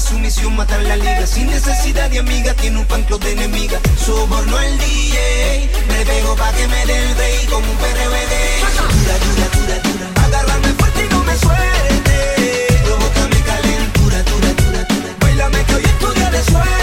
Su misión matar la liga. Sin necesidad de amiga Tiene un pan club de enemiga. Soborno al DJ Me pego pa' que me dé el rey Como un PRBD Dura, dura, dura, dura. Agárrame fuerte y no me suelte. Provócame calentura, dura, dura, dura. Bailame que hoy es tu día de suerte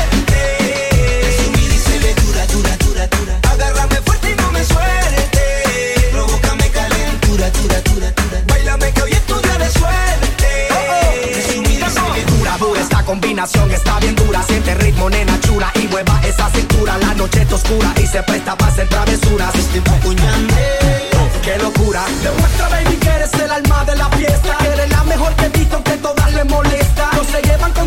combinación está bien dura. Siente ritmo, nena chula y mueva esa cintura. La noche está oscura y se presta para hacer travesuras. Estoy qué locura. Demuestra, baby, que eres el alma de la fiesta. Que eres la mejor que he visto, que todas le molesta. No se llevan con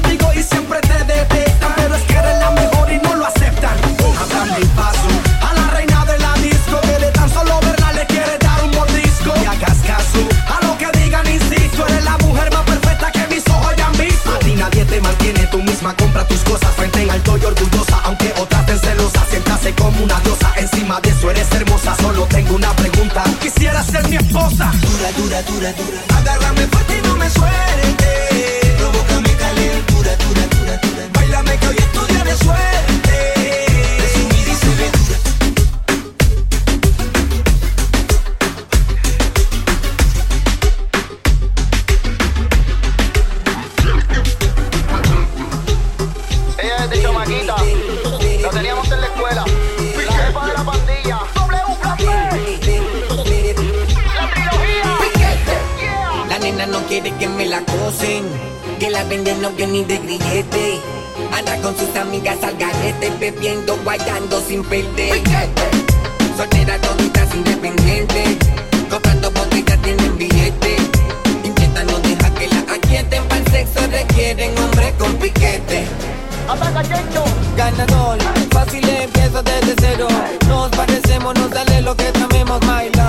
encima de eso eres hermosa. Solo tengo una pregunta. Quisiera ser mi esposa. Dura, dura, dura, dura. Agárrame fuerte y no me suelte. Provócame calentura, dura, dura, dura. Bailame que hoy es tu de suerte. que me la cosen. Que la venden no ni de grillete. Anda con sus amigas al garete, bebiendo, guayando sin perder. Soltera toditas independiente. Comprando botellas tienen billete. Intentan no dejar que la aquieten. Para el sexo requieren hombre con piquete. Ganador, fácil empiezo desde cero. Nos parecemos, nos dale lo que llamemos, baila.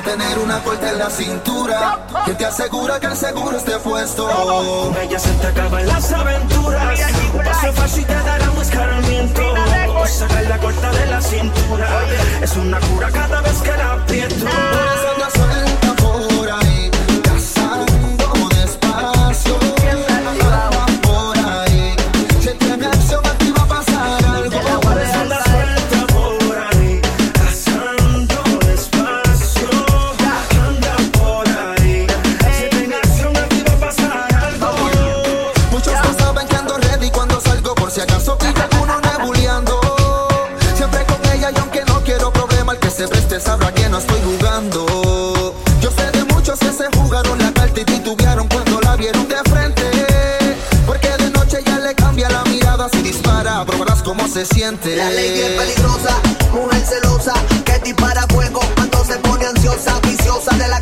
tener una puerta en la cintura que te asegura que el seguro esté puesto. Ella se te acaban las aventuras. Un paso fácil te dará un escarmiento. O sacar la corta de la cintura. Es una cura cada vez que la aprieto. Por eso no siente. La ley es peligrosa, mujer celosa, que dispara fuego cuando se pone ansiosa, viciosa de la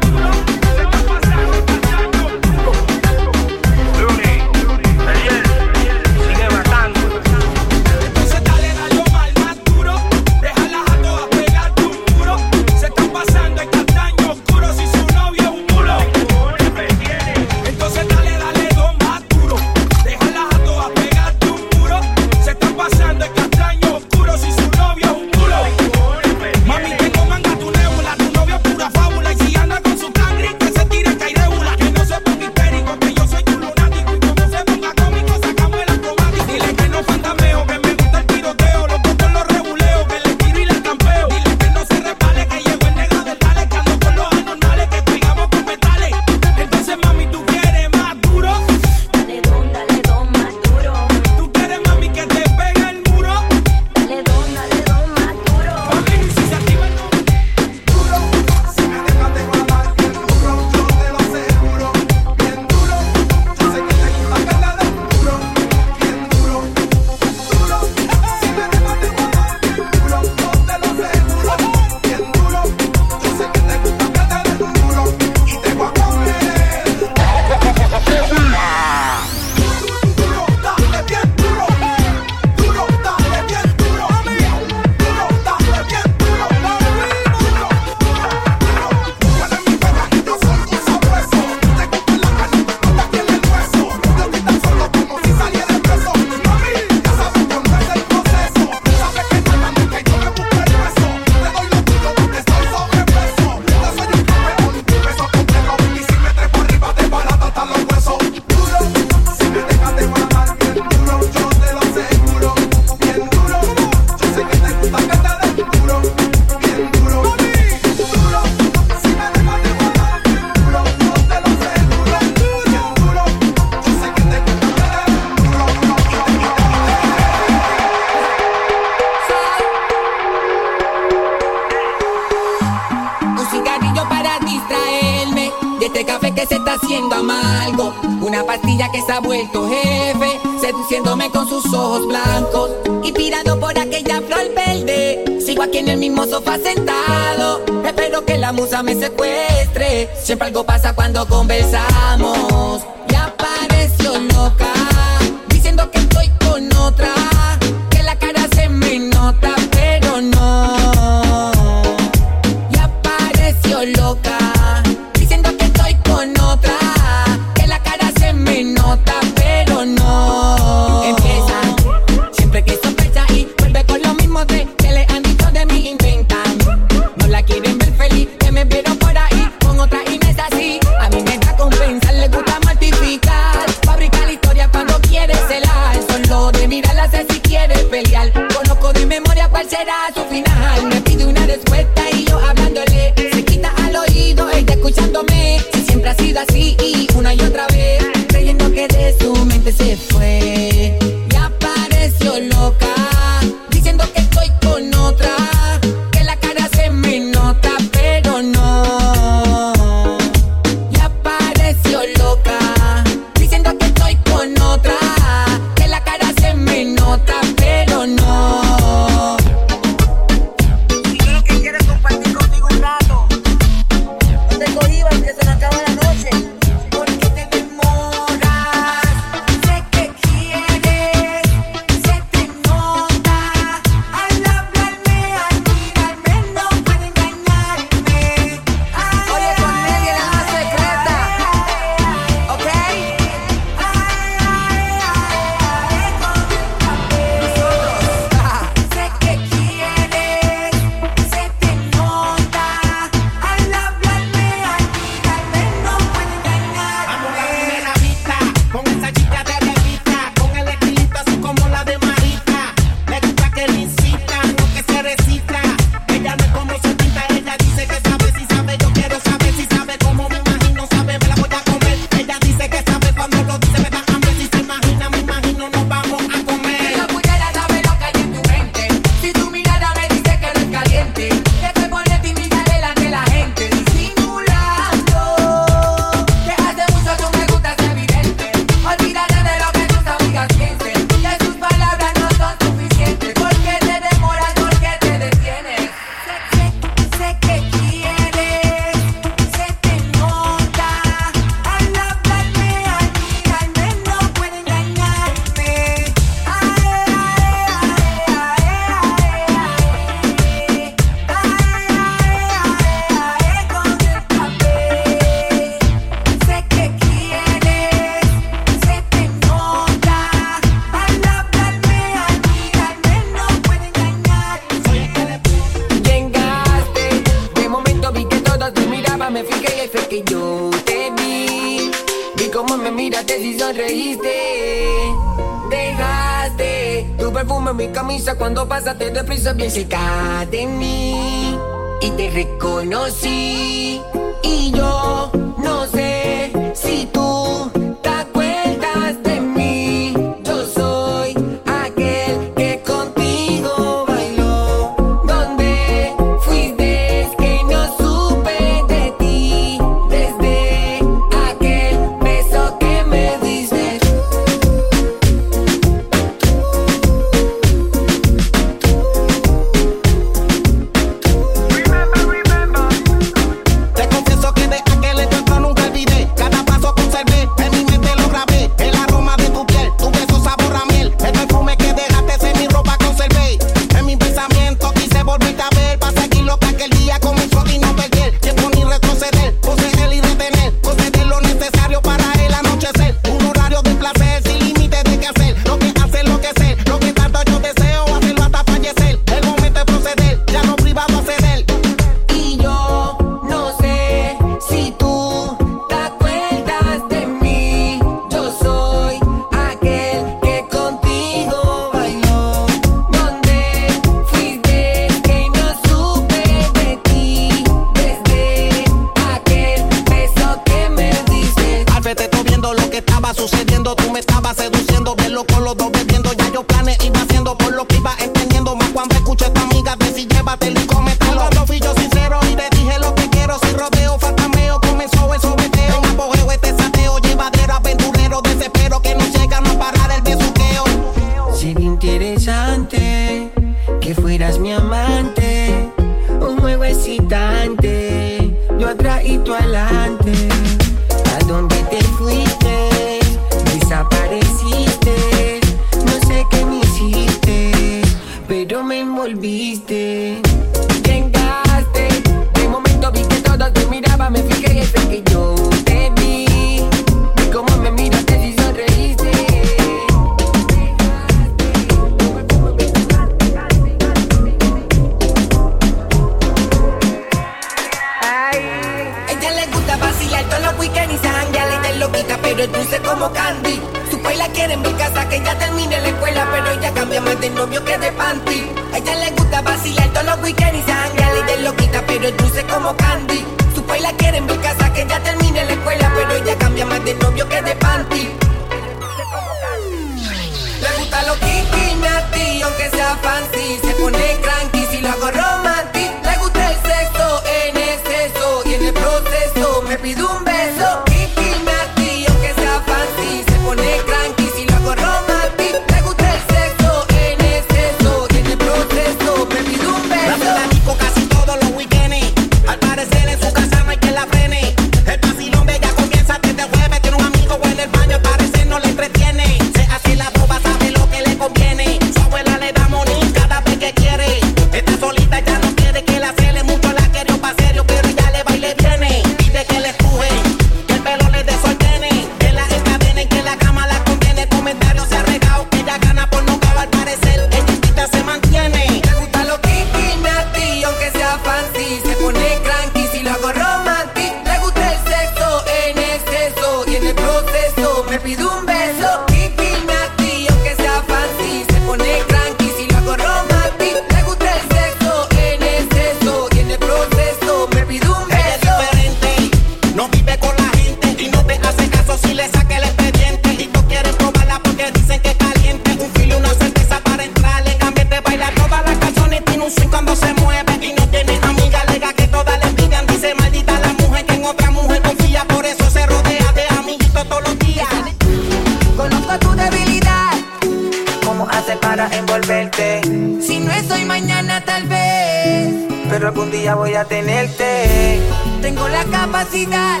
seguro que un día voy a tenerte. Tengo la capacidad.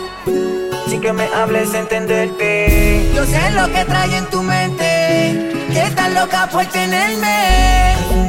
Sí que me hables entenderte. Yo sé lo que trae en tu mente. Que estás loca por tenerme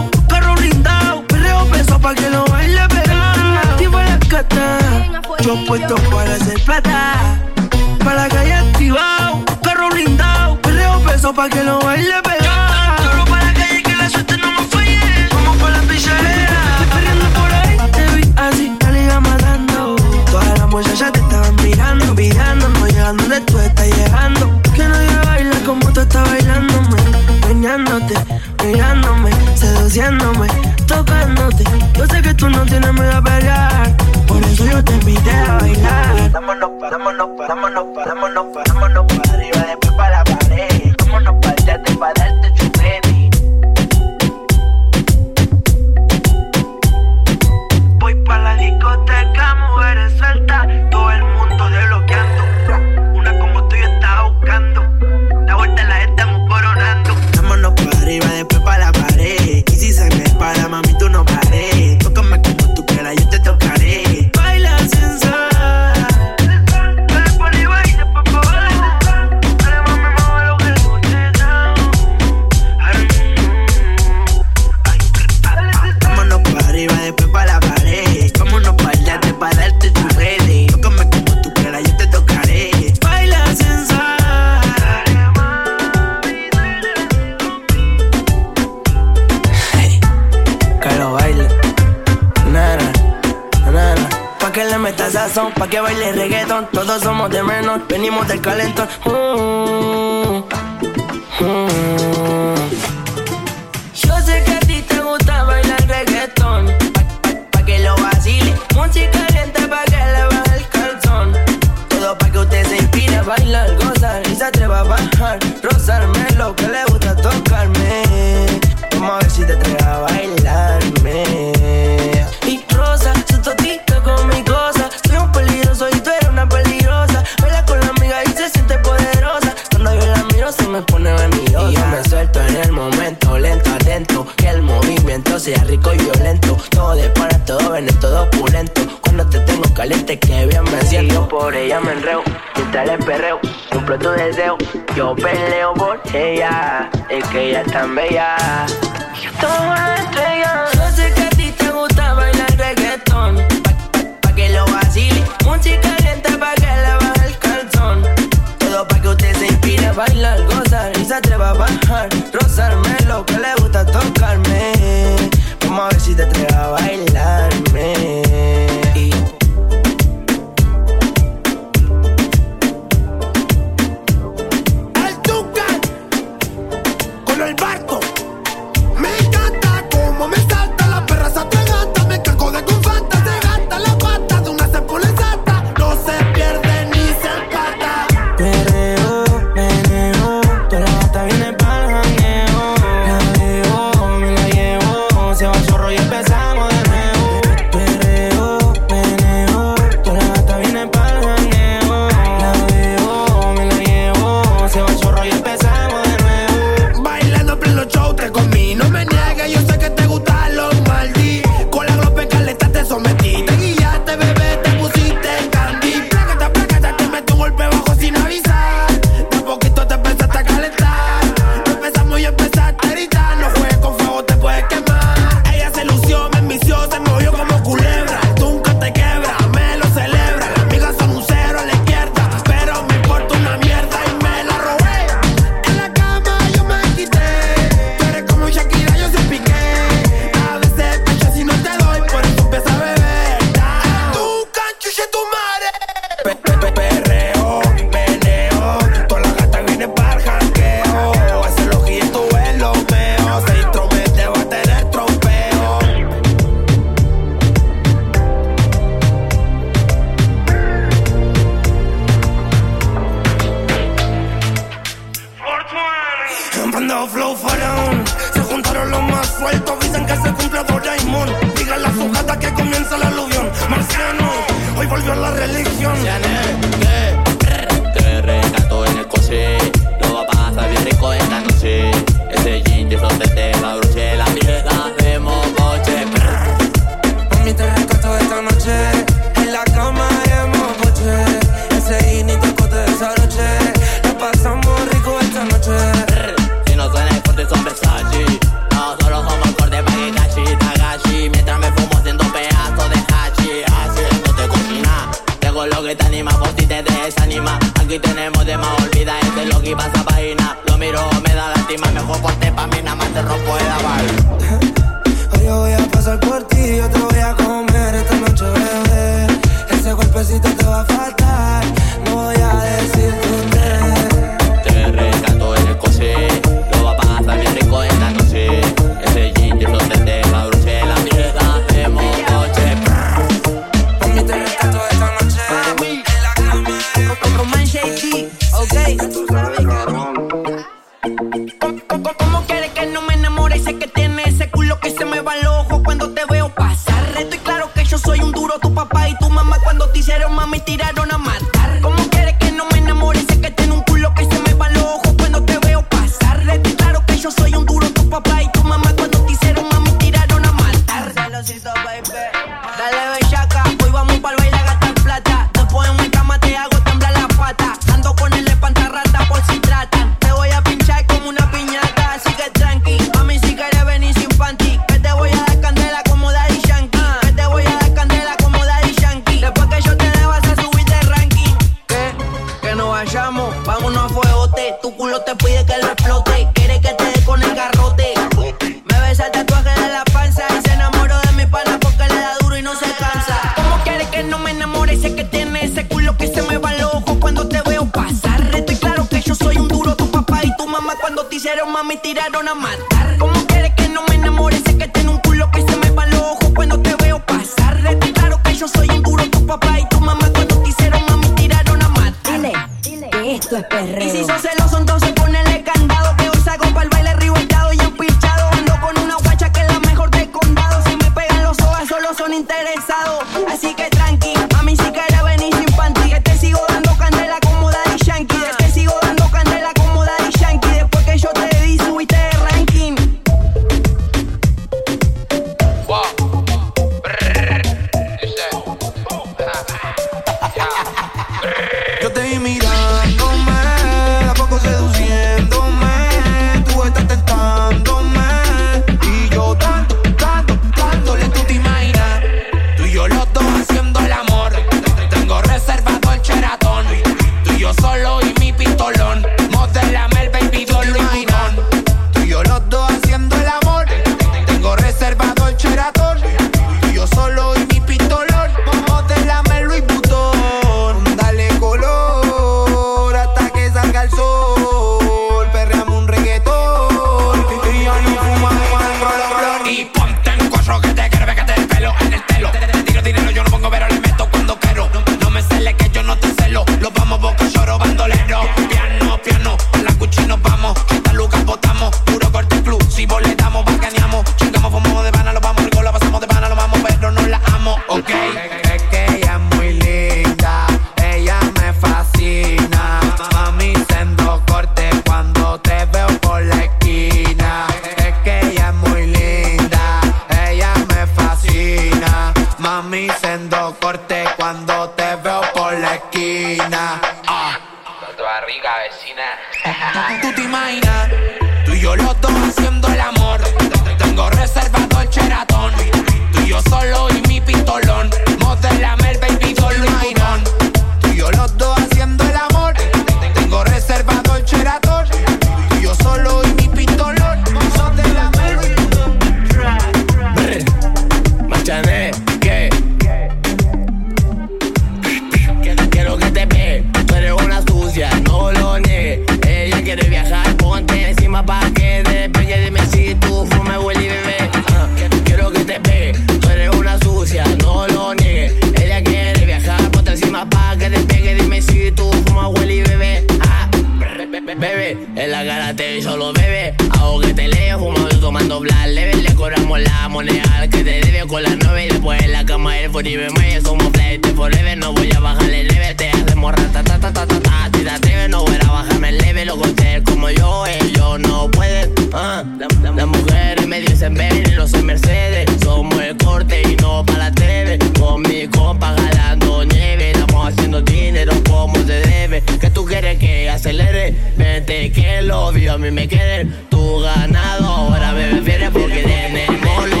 te solo bebe. Hago que te leo, fumando, tomando bla leve. Le cobramos la moneda que te debe con la nueve. Y después en la cama el forever me somos flight de forever. No voy a bajarle el level, te hacemos rata, ta, ta, ta, ta, ta. Si te atreves, no voy a bajarme el level. Lo conté como yo, ellos no pueden. Ah, la- las mujeres me dicen ven y no soy Mercedes. Somos el corte y no para la TV. Con mi compa jalando nieve. Haciendo dinero como se debe. Que tú quieres que acelere. Vente que lo obvio a mí me queden. Tu ganado ahora me prefieres porque tenemos los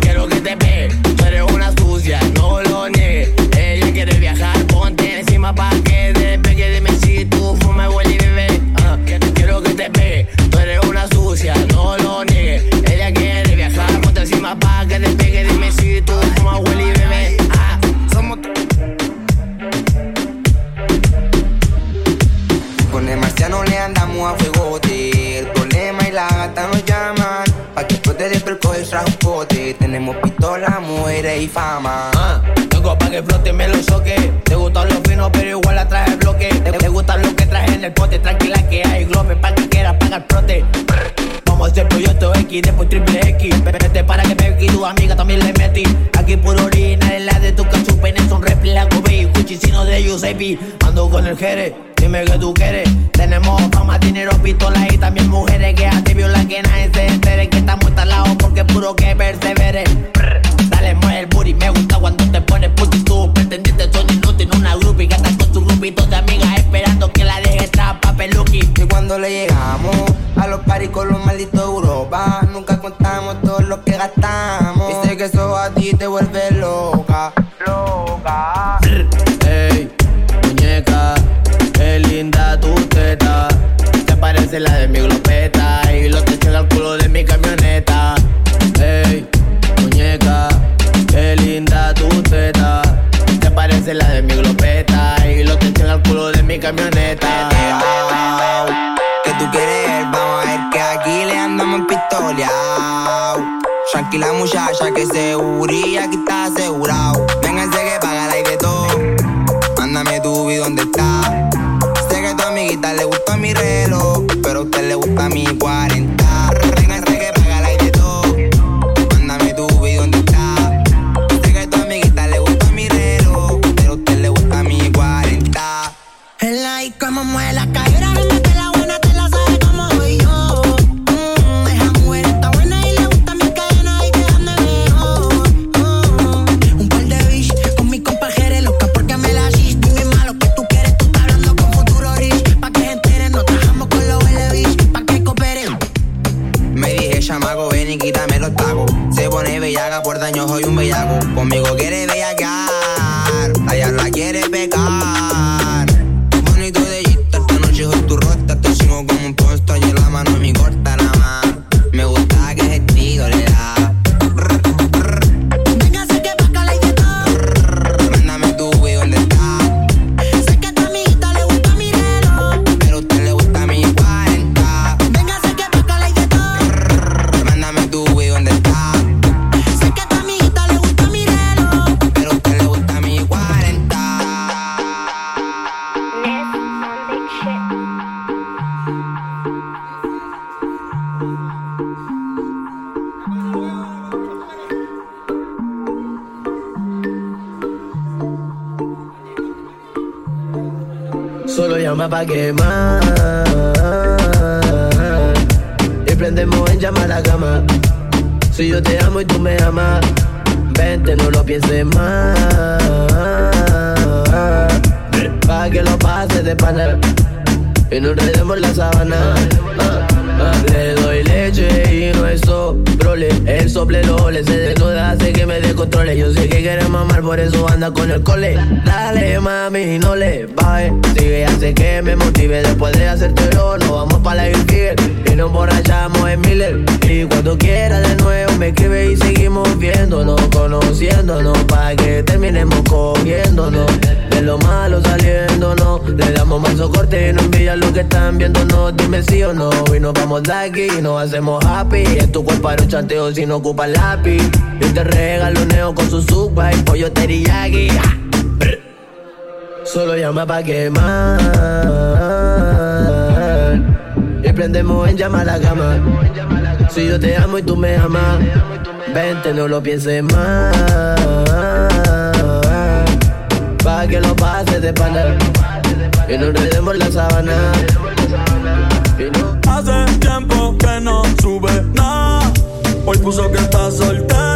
Quiero que te ve, tú eres una sucia, no lo niegues. Ella quiere viajar, ponte encima pa' que despegue. Dime si tú fumas, huele y bebé. Ah, quiero que te ve, tú eres una sucia, no Tenemos pistola, mujeres y fama. Ah, tengo pa' que flote me lo soque. Te gustan los finos, pero igual la traje el bloque. Te, te gustan lo que traje en el pote. Tranquila que hay globe pa' que quiera pagar prote. Vamos a hacer proyecto X, después triple X. Vete para que me y tu amiga también le metí. Aquí puro orina, en la de tu cachupenes son réplica, Kobe, Gucci, sino de Giuseppe. Ando con el Jere, dime que tú quieres. Tenemos fama, dinero, pistolas y también mujeres que a ti violan que nadie se entere que estamos instalados porque puro que persevere. Dale, mueve el booty, me gusta cuando te pones puti Tus pretendientes son inútiles, una groupie que anda con su grupito de amigas esperando que la deje trampa peluqui. Y cuando le llegamos a los paris con los malditos Europa, nunca contamos todo lo que gastamos. Sé que eso a ti te vuelve loca, Parece la de mi glopeta y lo te llega al culo de mi camioneta. Ey, muñeca, qué linda tu teta. Te parece la de mi glopeta y lo te llega al culo de mi camioneta. Que tú quieres, vamos a ver que aquí le andamos en. Tranquila muchacha que seguría, aquí está asegurado. Vénganse que paga la de todo. Mándame tu vi dónde está. Sé que a tu amiguita le gusta mi reloj, pero a usted Conmigo llama pa' quemar Y prendemos en llama la cama Si yo te amo y tú me amas Vente, no lo pienses más. Pa' que lo pases de pana. Y no enredemos la sábana. Ah, ah, le doy leche y no es El sople lo le se desnuda, hace que me descontrole. Yo sé que quiere mamar, por eso anda con el cole. Dale mami, no le baje. Sigue, hace que me motive. Después de hacértelo, nos vamos para la infiel. Y nos borrachamos en Miller. Y cuando quiera de nuevo me escribe y seguimos viéndonos, conociéndonos. Pa' que terminemos cogiéndonos. De lo malo saliéndonos. Le damos más socorte y no envidia lo que están viéndonos. Dime sí o no. Y nos vamos de aquí y nos hacemos happy. En tu cuerpo no chanteo si no ocupa lápiz. Yo te regalo un neo con su suba y pollo teriyaki. Solo llama pa' quemar. Y prendemos en llama la cama. Si yo te amo y tú me amas, vente, no lo pienses más. Pa' que lo pases de pana. Y no enredemos la no Hace tiempo que no sube nada. Hoy puso que está soltera.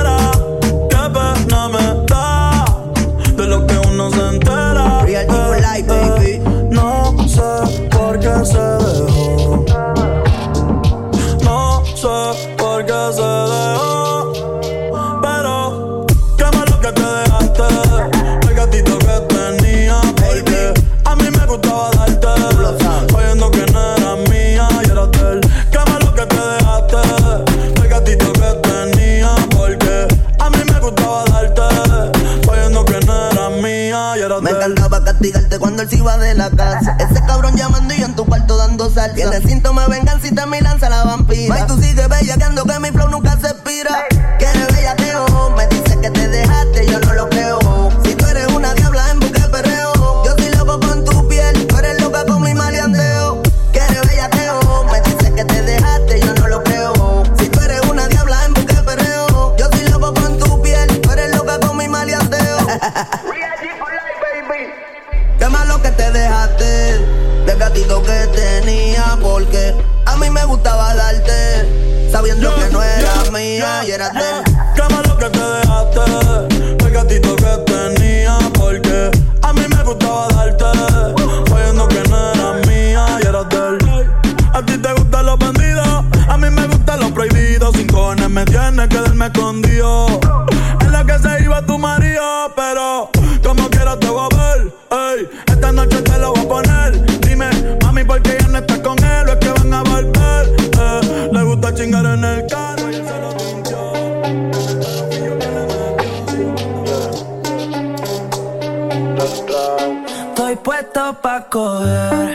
Cuando él se iba de la casa. Ese cabrón llamando y yo en tu cuarto dando salsa. Tiene síntomas de venganza y te me lanza la vampira. Ay, tú sigues bellaqueando que mi flow nunca se expira. Quieres bellaqueo, me dice que te dejaste, yo no lo creo. Sabiendo que no era mía y era de él. Qué malo que te dejaste El gatito que tenía Porque a mí me gustaba darte Oyendo que no era mía y era de él. A ti te gustan los bandidos A mí me gustan los prohibidos. Sin cojones me tienes que darme escondido. En la que se iba tu marido Pero pa' coger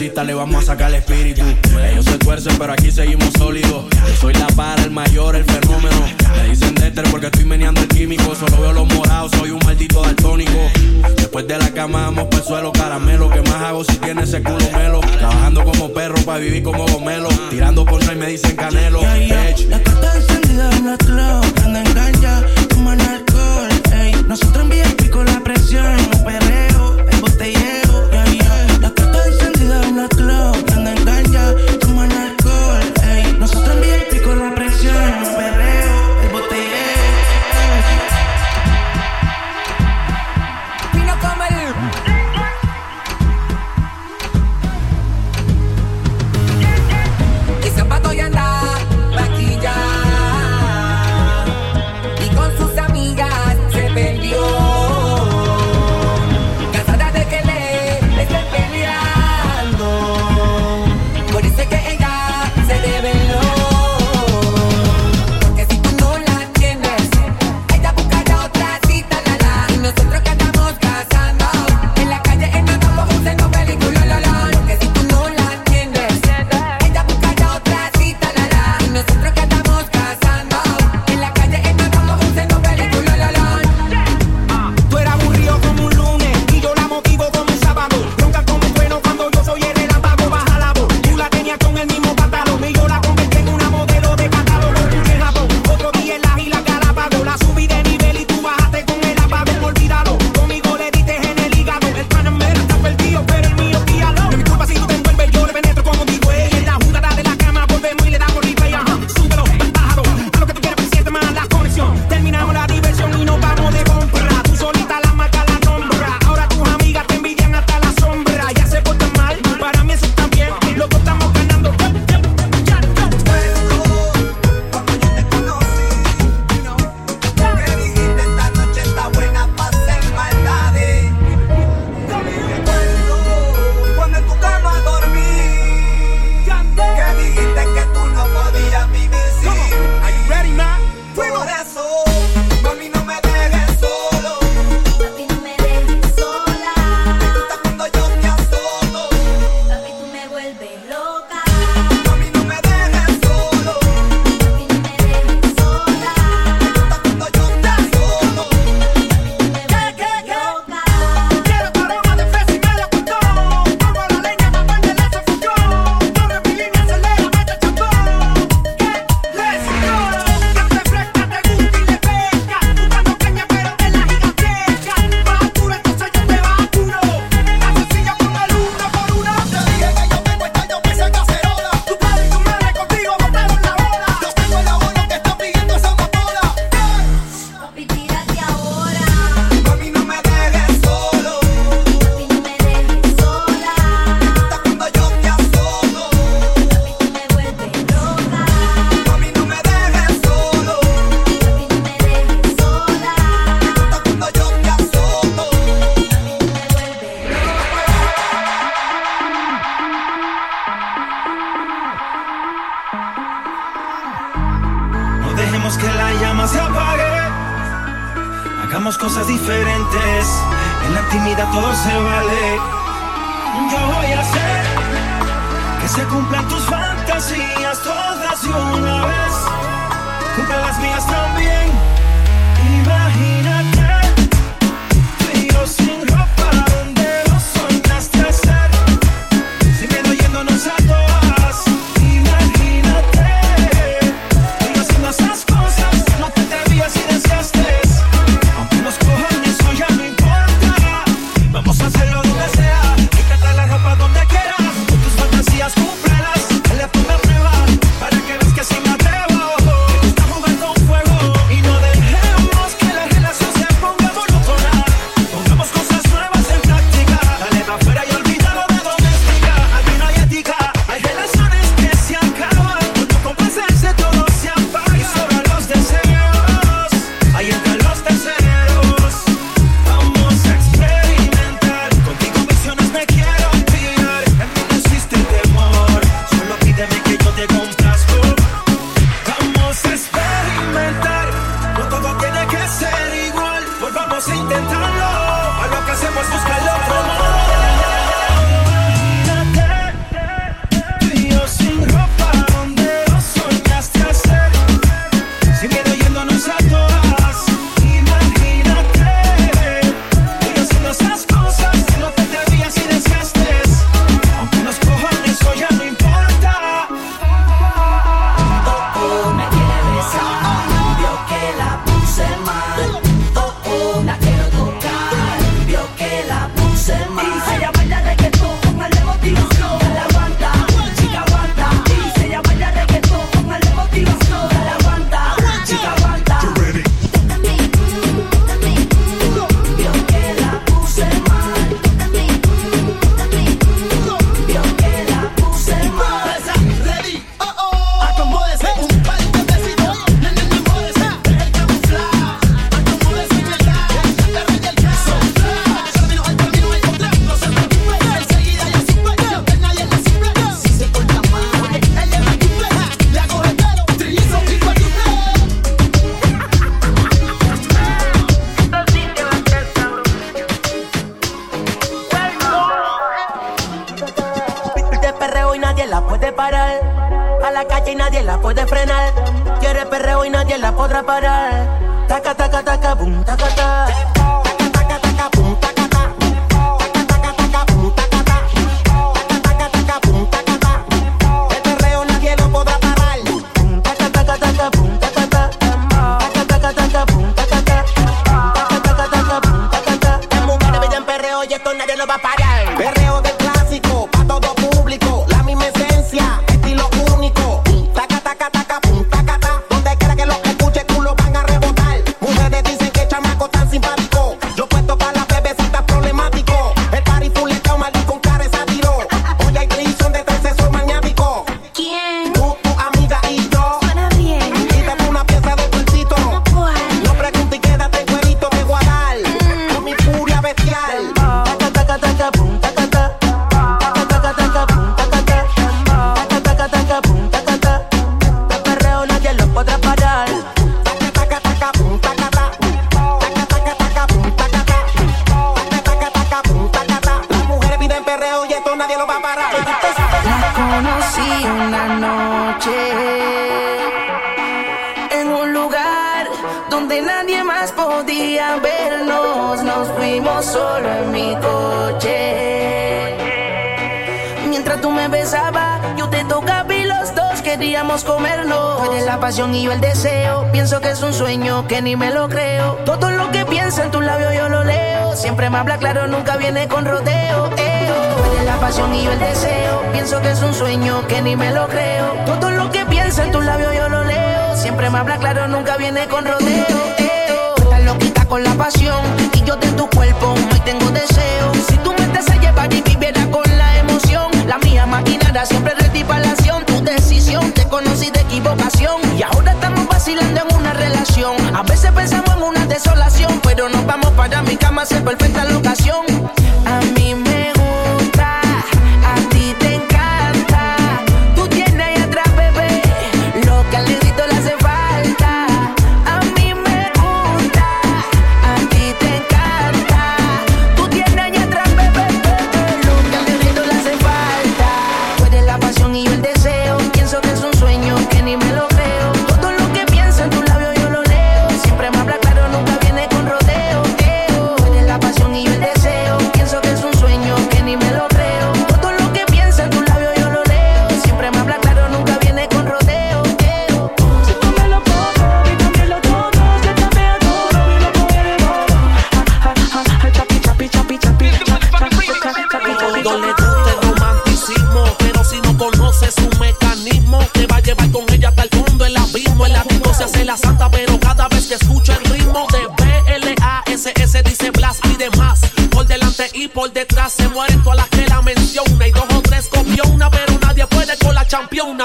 le vamos a sacar el espíritu. Ellos se tuercen, pero aquí seguimos sólidos. Yo soy la para, el mayor, el fenómeno. Me dicen Dexter porque estoy meneando el químico. Solo veo los morados, soy un maldito daltónico. Después de la cama vamos por el suelo, caramelo. que más hago si tiene ese culo melo? Trabajando como perro para vivir como gomelo. Tirando por y me dicen canelo. La carta encendida en la club, anda engancha, toman alcohol. Ey. Nosotros en VIP con la presión, perreo, el botellero.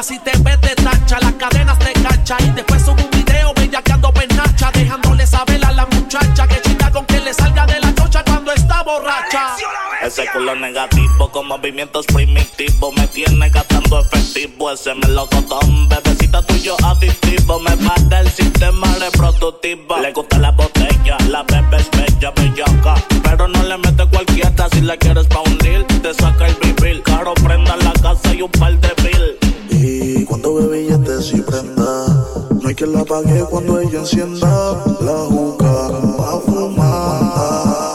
si te ves te tacha, las cadenas te cacha y después sube un video bellaqueando penacha, dejándole saber a la muchacha que chica con que le salga de la cocha cuando está borracha. Ese culo negativo con movimientos primitivos me tiene gastando efectivo. Ese me lo melocotón, bebecita tuyo adictivo. Me parte el sistema reproductivo. Le gusta la botella, la bebe es bella, bellaca. Pero no le mete cualquiera si la quieres pa' hundir. Te saca el vivir. Caro, prenda la casa y un par de y cuando ve billetes y prenda, no hay que la pague cuando ella encienda la juca pa' fumar.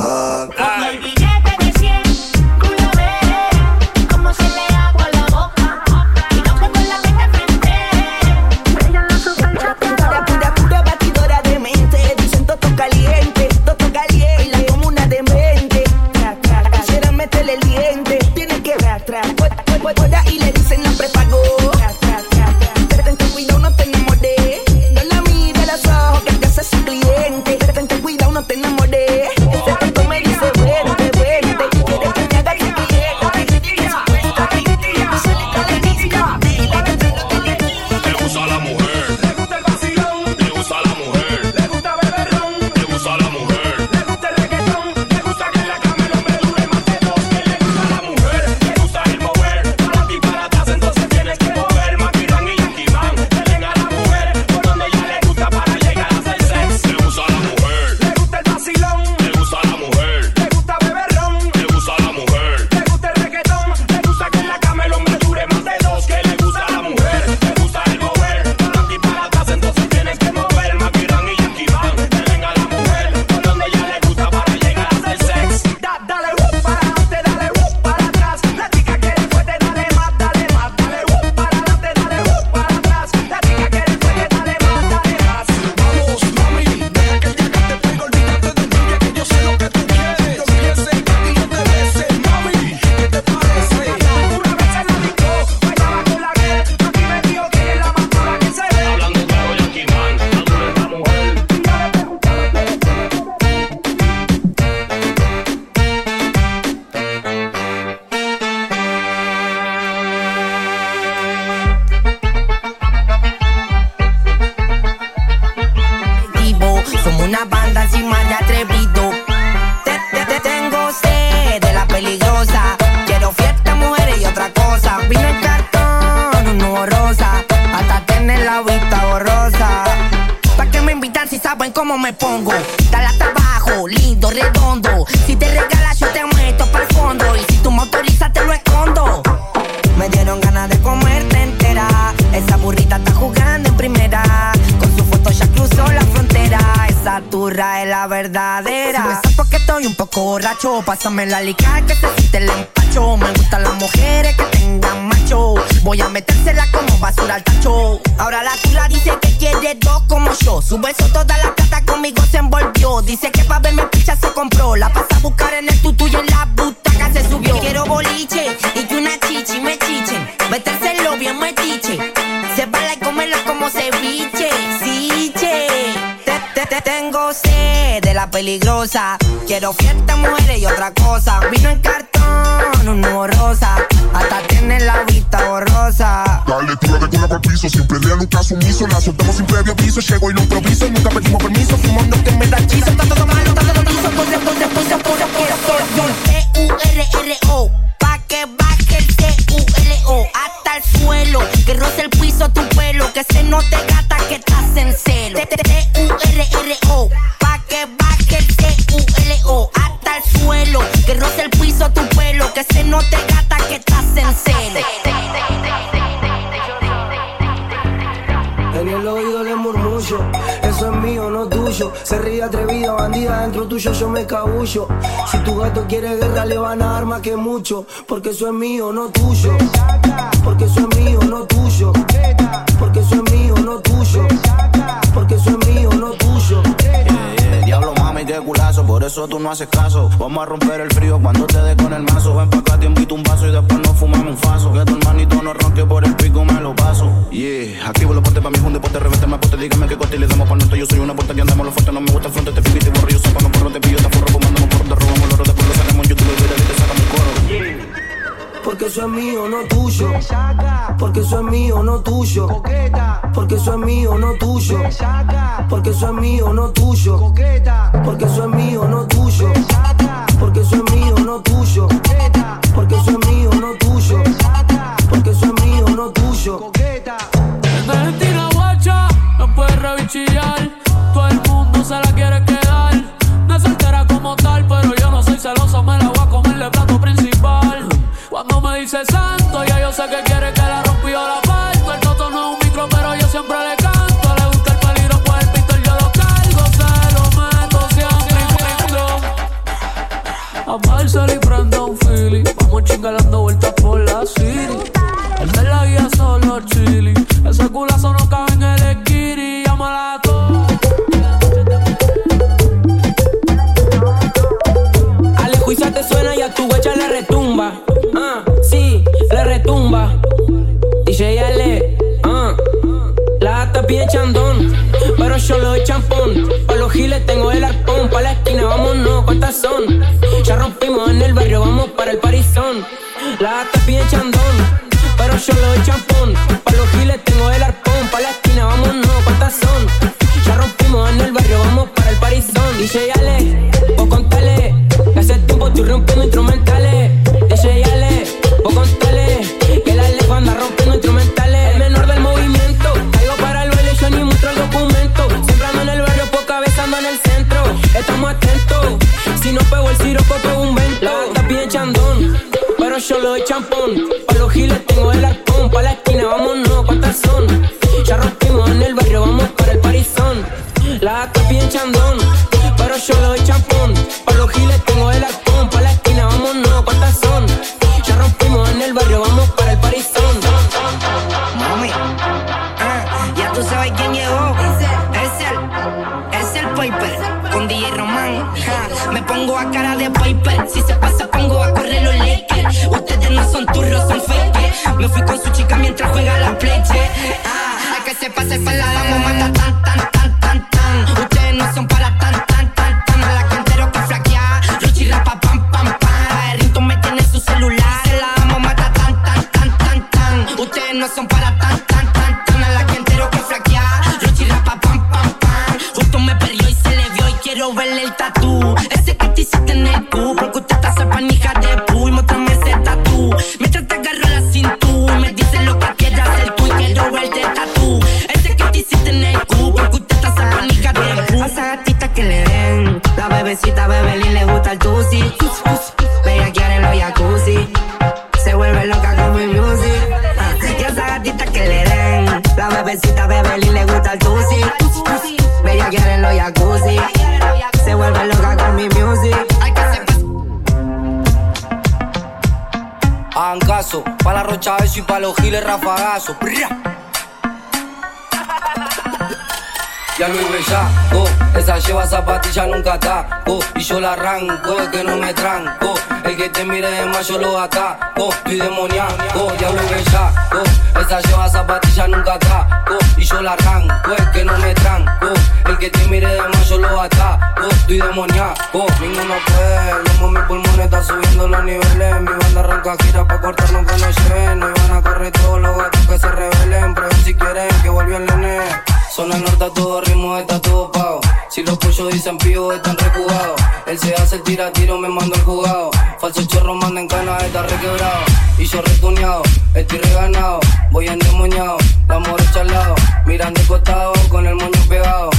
pásame la licra. tuyo yo me cabullo. Si tu gato quiere guerra, le van a dar más que mucho. Porque eso es mío, no tuyo. Porque eso es mío, no tuyo. Porque eso es mío, no tuyo. Porque eso es mío. por eso tú no haces caso. Vamos a romper el frío cuando te dé con el mazo. Ven pa' acá, te invito un vaso y después nos fumamos un faso. Que tu hermanito no ronque por el pico, me lo paso. Yeah, activo los ponte pa' mí, un deporte, revete más pote, dígame qué corte le damos pa' nuestro. Yo soy una puerta y andamos los fuertes, no me gusta el fronte, te pico y te borro. Yo sopa, no porro, te pillo, te forro, comando, no porro, te robamos el oro, después lo sacamos en YouTube y te sacamos el coro. Yeah. Porque eso es mío, no tuyo. Porque eso es mío, no tuyo. Porque eso es mío, no tuyo. Porque eso es mío, no tuyo. Porque eso es mío, no tuyo. Porque eso es mío, no tuyo. Porque eso es mío, no tuyo. Porque eso es mío, no tuyo. Tira guacha, no puedes revichillar. Todo el mundo se la quiere quedar. Dice santo, ya yo sé que quiere que la rompió la parto. El toto no es un micro, pero yo siempre le canto. Le gusta el peligro, pues el pistol yo lo cargo. Se lo meto siempre A Marcel y prenda un Philly. Vamos chingalando vueltas por la city. El de la guía solo chili. El parizón. La gata pide chandón, pero yo le doy champón. Pa' los giles tengo el arpón, pa' la esquina vámonos, ¿cuántas son? Ya rompimos en el barrio, vamos para el parizón. DJ Ale, pero yo le doy champón. Pa' los giles tengo el arpón, pa' la esquina vámonos, ¿cuántas son? Ya rompimos en el barrio, vamos para el parizón. Mami, ah, ya tú sabes quién llegó. Es el, es el Piper con DJ Román. ja. me pongo a cara de Piper. Si se pasa, pongo a correr los Lakers. Ustedes no son turros, son fake. Me fui con su chica mientras juega la pleche. Ah, a que se pase para la damos mata y pa' los giles rafagazo. Ya lo saco, esa lleva zapatilla nunca taco Y yo la arranco, es que no me tranco. El que te mire de más yo lo ataco. Estoy demoníaco, ya lo saco Esa lleva zapatilla nunca taco Y yo la arranco, es que no me tranco. El que te mire de más yo lo ataco Estoy demoníaco, ninguno puede Como mi pulmón está subiendo los niveles Mi banda arranca gira pa' cortarnos que no lleven No iban a correr todos los gatos que se rebelen Prueben si quieren que volvió el nene Zona norte a todo ritmo está todo pago. Si los puchos dicen pío están rejugados. Él se hace el tira tiro, me mando el jugado. Falso chorro manda en cana, está requebrado. Y yo retuneado, estoy reganado. Voy endemoniado, la morecha al lado. Miran de costado con el moño pegado.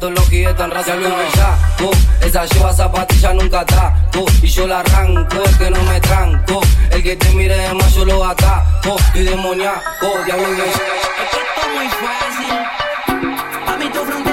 Cabeza de estos los que saco Esa lleva zapatilla nunca ataco Y yo la arranco, es que no me tranco. El que te mire de más yo lo ataco. Estoy demoníaco, diablo que Esto es muy fácil. Pa' mí tu frontera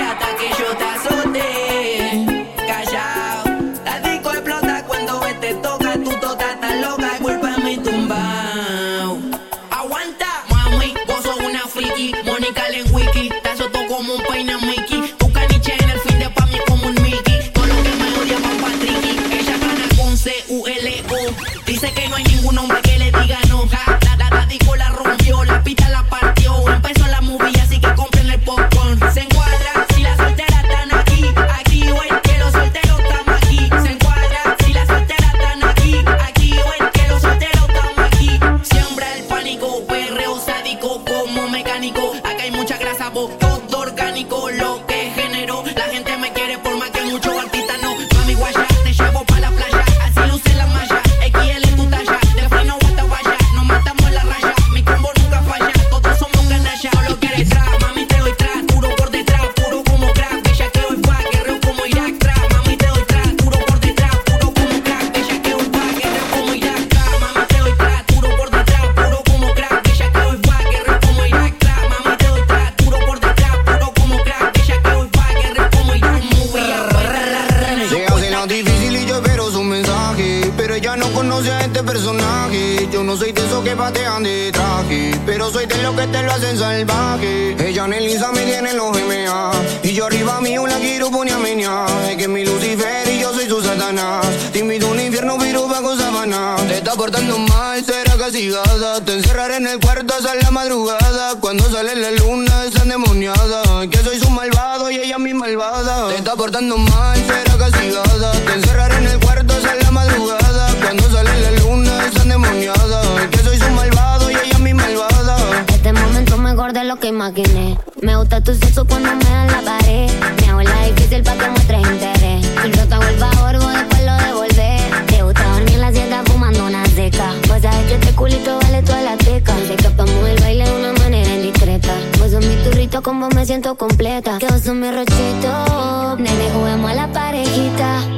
Me gusta tu sexo cuando me dan la pared. Me hago la difícil para que muestres interés. Y yo te hago el después lo devolver. Te gusta dormir en la siesta fumando una seca. Vos sabes que este culito vale toda la teca. Te escapamos del baile de una manera indiscreta. Vos sos mi turrito, con vos me siento completa. Que vos sos mi rochito. Nene, juguemos a la parejita.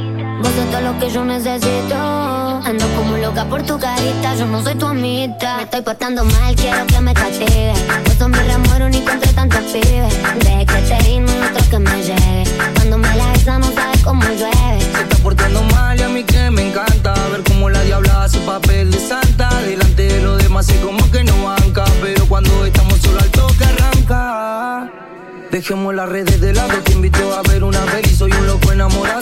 Sos todo lo que yo necesito. Ando como loca por tu carita, yo no soy tu amita. Me estoy portando mal, quiero que me castigue. Sos mi remuero ni entre tantos pibes. Deje que te ritmo y otro que me llegue. Cuando me la besa no sabes cómo llueve. Se está portando mal y a mí que me encanta ver cómo la diabla hace papel de santa. Delante de los demás sé como que no banca, pero cuando estamos solo al toque arranca. Dejemos las redes de lado, te invito a ver una peli, soy un loco enamorado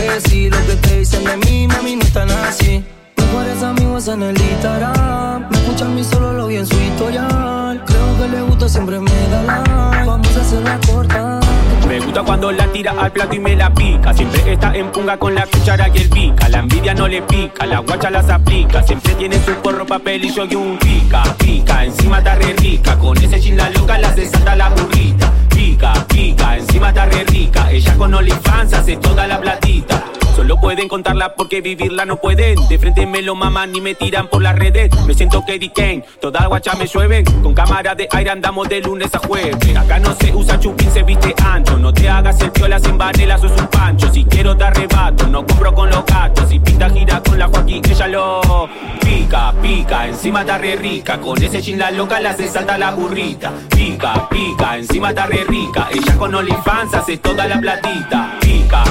que sí. Lo que te dicen de mí, mami, no están así. Mejores amigos en el Instagram, me escuchan mi solo lo vi en su historial. Creo que le gusta, siempre me da like, vamos a hacerla corta. Me gusta cuando la tira al plato y me la pica. Siempre está en punga con la cuchara y el pica. La envidia no le pica, la guacha las aplica. Siempre tiene su porro, papel y yo y un pica. Pica, encima está re rica. Con ese chin la loca la se salta la burrita. Pica, pica, encima está re rica. Ella con OnlyFans hace toda la platita. Solo pueden contarla porque vivirla no pueden. De frente me lo maman y me tiran por las redes. Me siento que Kane, toda guacha me llueven. Con cámara de aire andamos de lunes a jueves. Acá no se usa chupín, se viste ancho. No te hagas el piola sin varela, sos un pancho. Si quiero te arrebato, no compro con los gatos. Si pinta gira con la Joaquín, ella lo pica, pica. Encima está re rica. Con ese chin la loca la se salta la burrita. Pica, pica. Encima está re rica. Ella con OnlyFans hace toda la platita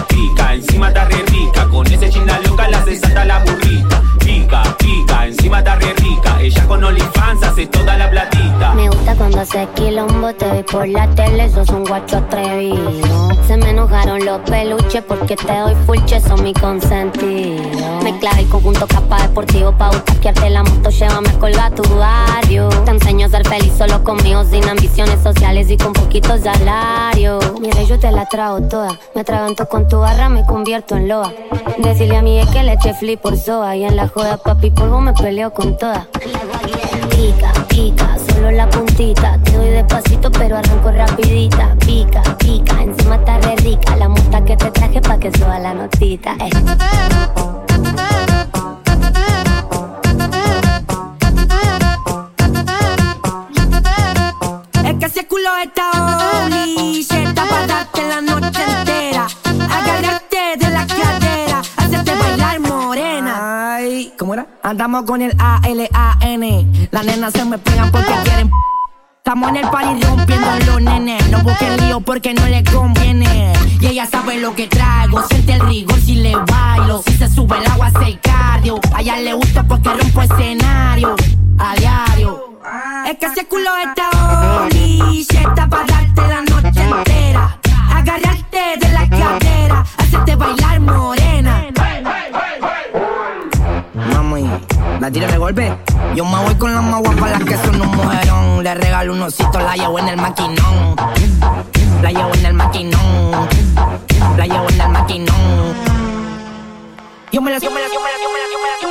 rica, encima te re rica, con ese chinalo loca la se salta la burrita. Pica, pica. Encima está re rica. Ella con OnlyFans hace toda la platita. Me gusta cuando hace quilombo, te vi por la tele, sos un guacho atrevido. Se me enojaron los peluches porque te doy full son mi consentido. Me clavé el conjunto capa deportivo pa' buscarte la moto, llévame a colgar tu barrio. Te enseño a ser feliz solo conmigo, sin ambiciones sociales y con poquito salario. Mira, yo te la trago toda, me atraganto con tu barra, me convierto en loa. Decirle a mi que le eche flip por soa y en la joda papi polvo me peleo con toda. Pica, pica, solo la puntita. Te doy despacito, pero arranco rapidita. Pica, pica, encima está re rica. La muta que te traje pa' que suba la notita. eh. Es que ese culo está Andamos con el A-L-A-N. Las nenas se me pegan porque quieren. Estamos en el party rompiendo los nenes. No busquen lío porque no le conviene. Y ella sabe lo que traigo. Siente el rigor si le bailo. Si se sube el agua, hace cardio. A ella le gusta porque rompo escenario. A diario. Es que ese culo está está para darte la noche entera Agarrarte de la cadera Hacerte bailar la tira de golpe. Yo me voy con las más guapas, las que son un mujerón. Le regalo un osito, la llevo en el maquinón. La llevo en el maquinón. La llevo en el maquinón. Yo me la, yo me la, yo me la, yo me la, yo me la,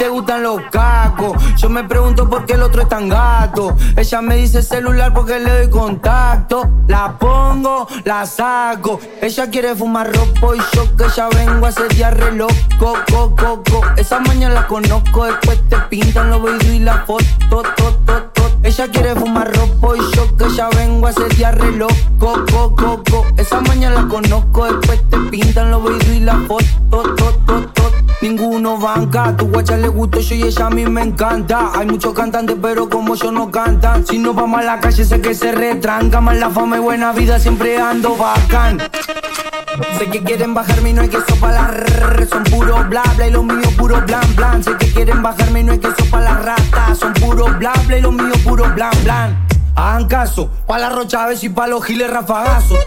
te gustan los cacos. Yo me pregunto por qué el otro es tan gato. Ella me dice celular porque le doy contacto. La pongo, la saco. Ella quiere fumar ropo y yo que ya vengo a hacer diarre loco, co, co. Esa mañana la conozco, después te pintan los videos y la foto, to, to, to. Ella quiere fumar ropo y yo que ya vengo a hacer diarre loco, co, co, co. Esa mañana la conozco, después te pintan los videos y la foto, to, to, to. Ninguno banca, a tu guacha le gusto yo y ella a mí me encanta. Hay muchos cantantes, pero como yo no cantan. Si no vamos a la calle, sé que se retranca. Más la fama y buena vida, siempre ando bacán. Sé que quieren bajarme y no hay queso para la rrr, Son puro bla bla y lo mío puro blan blan. Sé que quieren bajarme y no hay queso para la rata. Son puro bla bla y lo mío puro blan blan. Hagan caso, pa' la rocha y pa' los giles rafagazos.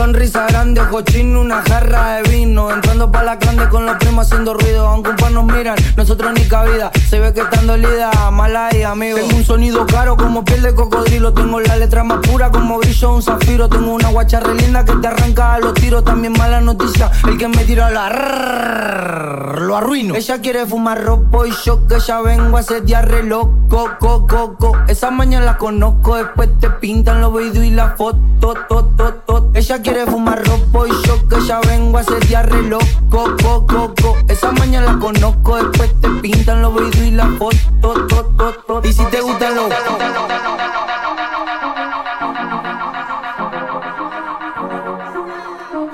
Sonrisa grande, cochino, una jarra de vino. Entrando pa' la grande con los primos haciendo ruido. Aunque un par nos miran, nosotros ni cabida. Se ve que están dolida, mala ahí, amigo. Tengo un sonido caro como piel de cocodrilo. Tengo la letra más pura como brillo un zafiro. Tengo una guacha re linda que te arranca a los tiros. También mala noticia, el que me tira la rrrr, lo arruino. Ella quiere fumar ropo y yo que ya vengo a hacer diarre loco, co, co, co. Esa mañana la conozco, después te pintan los videos y la foto, to, to, to. Ella quiere fumar ropo y yo que ya vengo a hacer diarre loco, co, co, co. Esa mañana la conozco, después te pintan los videos y la foto, to, to, to. Y si te gustan los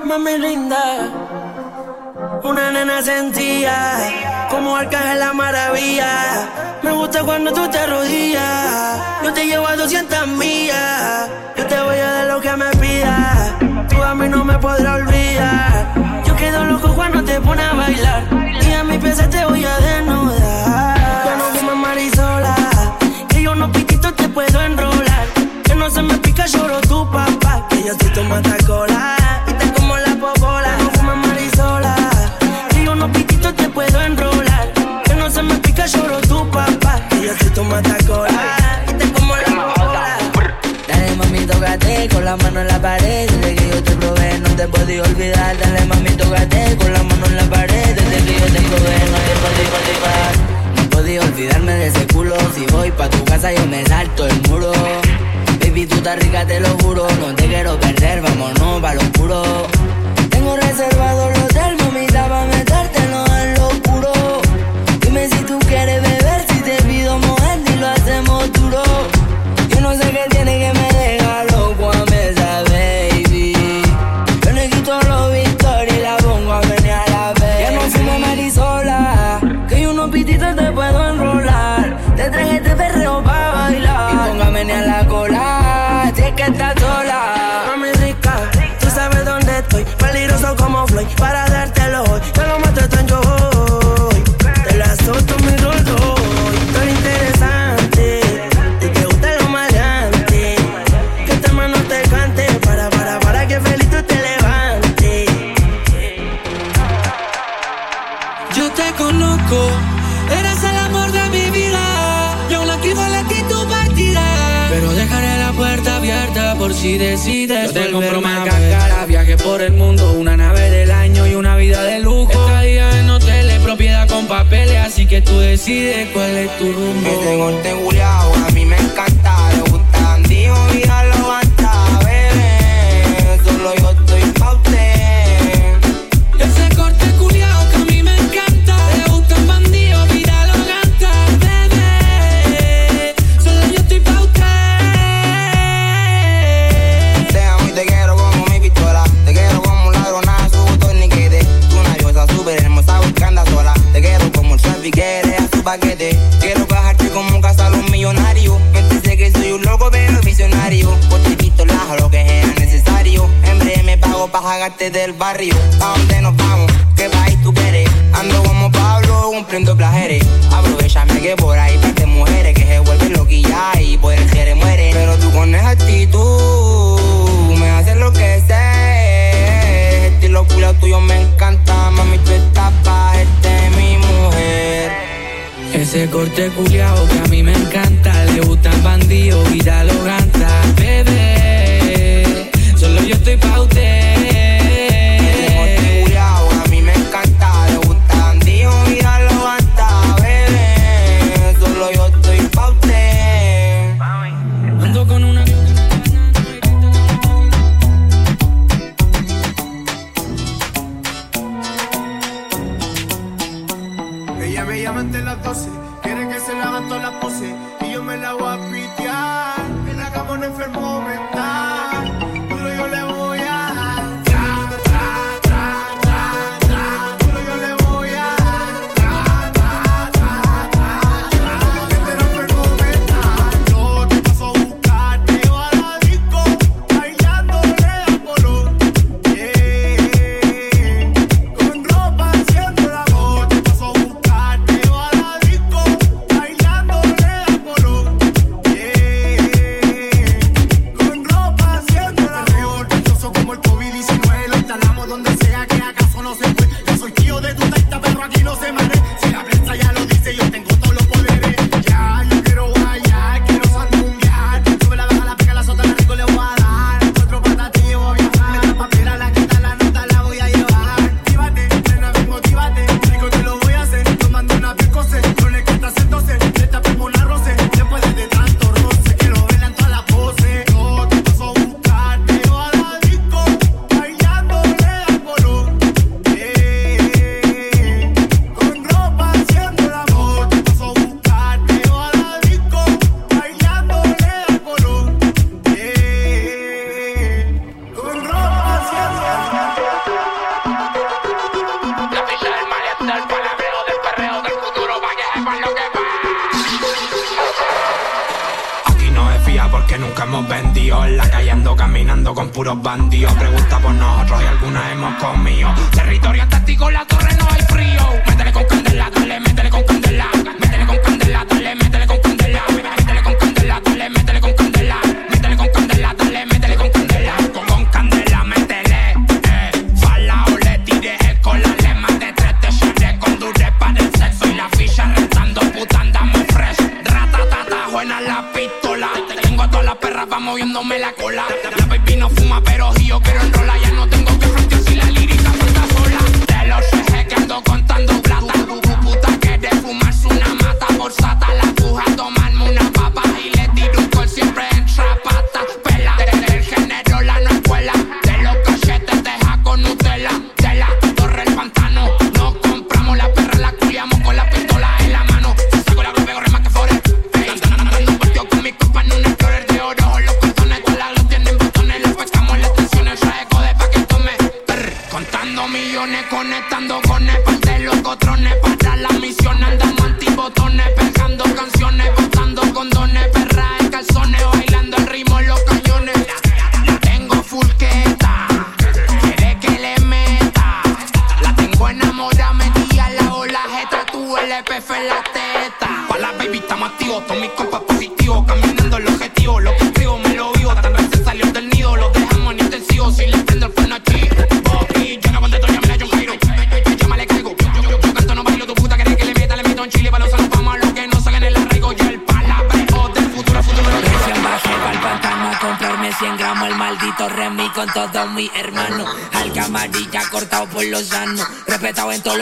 Mami linda, una nena sentía como arcángel la maravilla. Me gusta cuando tú te arrodillas. Yo te llevo a 200 millas. Yo te voy a dar lo que me pidas. Mí no me podrás olvidar. Yo quedo loco cuando te pones a bailar. Y a mi pieza te voy a desnudar. Yo no fumo marisola. Que yo no pitito te puedo enrolar. Que no se me pica, lloro tu papá. Que yo soy tu matacola. Y te como la popola. No fumo marisola. Que yo no pitito te puedo enrolar. Que no se me pica, lloro tu papá. Que yo soy tu matacola. Y tócate con la mano en la pared. Desde que yo te probé, no te podía olvidar. Dale mami, tócate con la mano en la pared. Desde que yo te probé, no te podía olvidar. No podía olvidarme de ese culo. Si voy pa' tu casa, yo me salto el muro. Baby, tú estás rica, te lo juro. No te quiero perder, vámonos pa' lo oscuro. Tengo reservado el hotel, mamita, pa' metértelo en lo oscuro. Dime si tú quieres beber, si te pido mojar y lo hacemos duro. Mami rica, tú sabes dónde estoy. Peligroso como Floyd, decides cuál es tu rumbo.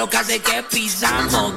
Lo que pisamos.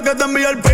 Dile al diablo que te envíe el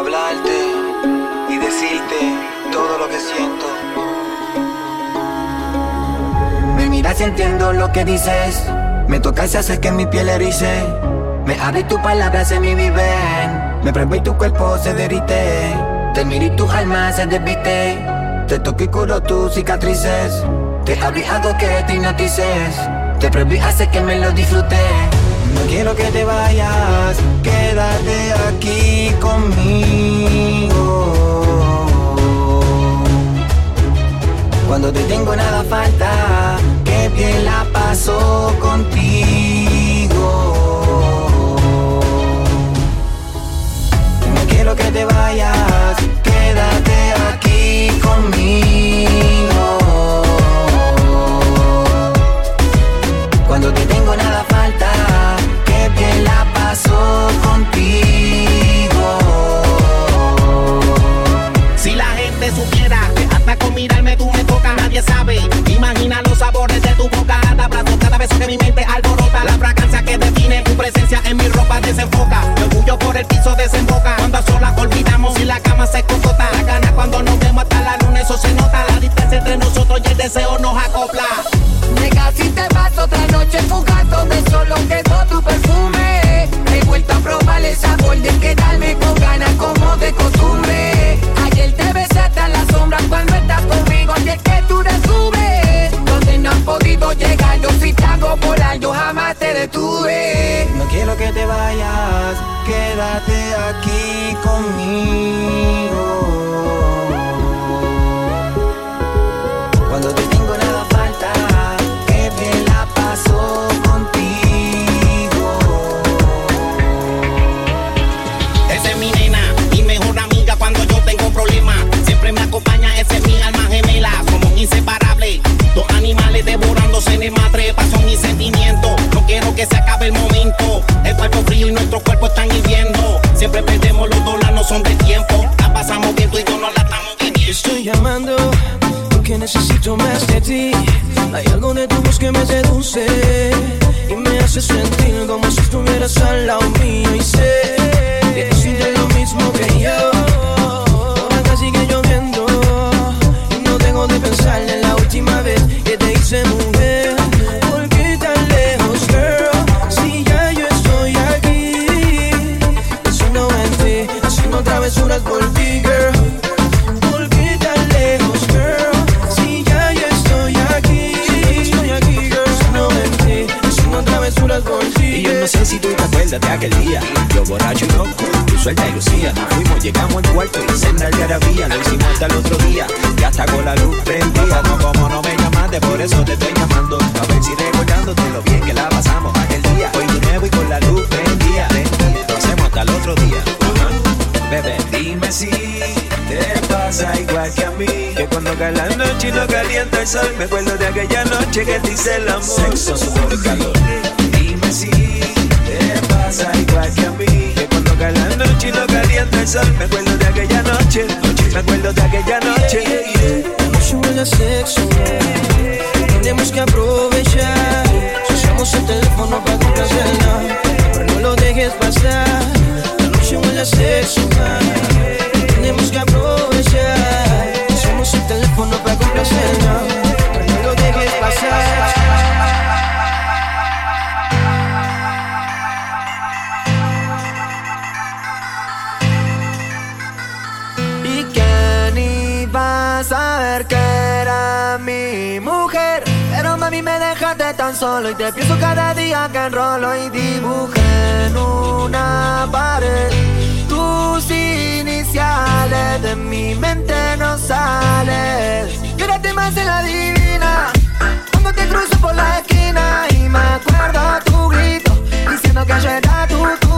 hablarte y decirte todo lo que siento. Me miras y entiendo lo que dices. Me tocas y haces que mi piel erice. Me abres tus palabras en mi viven. Me pruebo y tu cuerpo se derrite. Te miro y tu alma se desviste. Te toco y curo tus cicatrices. Te abrí algo que te hipnotices. Te prohibí hacer que me lo disfrutes. No quiero que te vayas, quédate aquí conmigo. Cuando te tengo nada falta, que bien la paso contigo. No quiero que te vayas, quédate aquí conmigo. La paso contigo. Si la gente supiera que hasta con mirarme tú me tocas, nadie sabe. Imagina los sabores de tu boca, cada abrazo, cada beso que mi mente alborota. La fragancia que define tu presencia en mi ropa desenfoca. Mi orgullo por el piso desemboca. Cuando a solas olvidamos y la cama se cocota. La gana cuando nos vemos hasta la luna, eso se nota. La distancia entre nosotros y el deseo nos acopla. Nega, si te vas otra noche fugaz donde solo el sabor de quedarme con ganas como de costumbre. Ayer te besé hasta la sombra cuando estás conmigo y es que tú descubres donde no han podido llegar. Yo si te hago volar, yo jamás te detuve. No quiero que te vayas, quédate aquí conmigo. El matre. Son mis sentimientos, no quiero que se acabe el momento. El cuerpo frío y nuestro cuerpo están hirviendo. Siempre perdemos los dólares, no son de tiempo. La pasamos bien, tú y yo no la estamos viviendo. Estoy llamando porque necesito más de ti. Hay algo de tu voz que me seduce y me hace sentir como si estuvieras al lado mío. Y sé de aquel día. Yo borracho y loco, tú suelta y lucía. Nos fuimos, llegamos al cuarto y senda el garabía Lo hicimos hasta el otro día Y hasta con la luz prendida. No como no me llamaste, por eso te estoy llamando. A ver si recordándote lo bien que la pasamos. Aquel día Hoy de nuevo y con la luz prendida. Lo hacemos hasta el otro día. Bebé, dime si te pasa igual que a mí. Que cuando cae la noche y no calienta el sol Me acuerdo de aquella noche que te hice el amor. Sexo, sudor calor igual que la noche. Me acuerdo de aquella noche, sexo, tenemos que aprovechar. Usamos el teléfono para complacerla, pero no lo dejes pasar. La noche sexo, tenemos que aprovechar. Usamos el teléfono para complacerla, Mami me dejaste tan solo y te pienso cada día que enrolo y dibujé en una pared tus iniciales de mi mente no sales. Quédate más en la divina cuando te cruzo por la esquina y me acuerdo tu grito diciendo que ayer era tu turrito.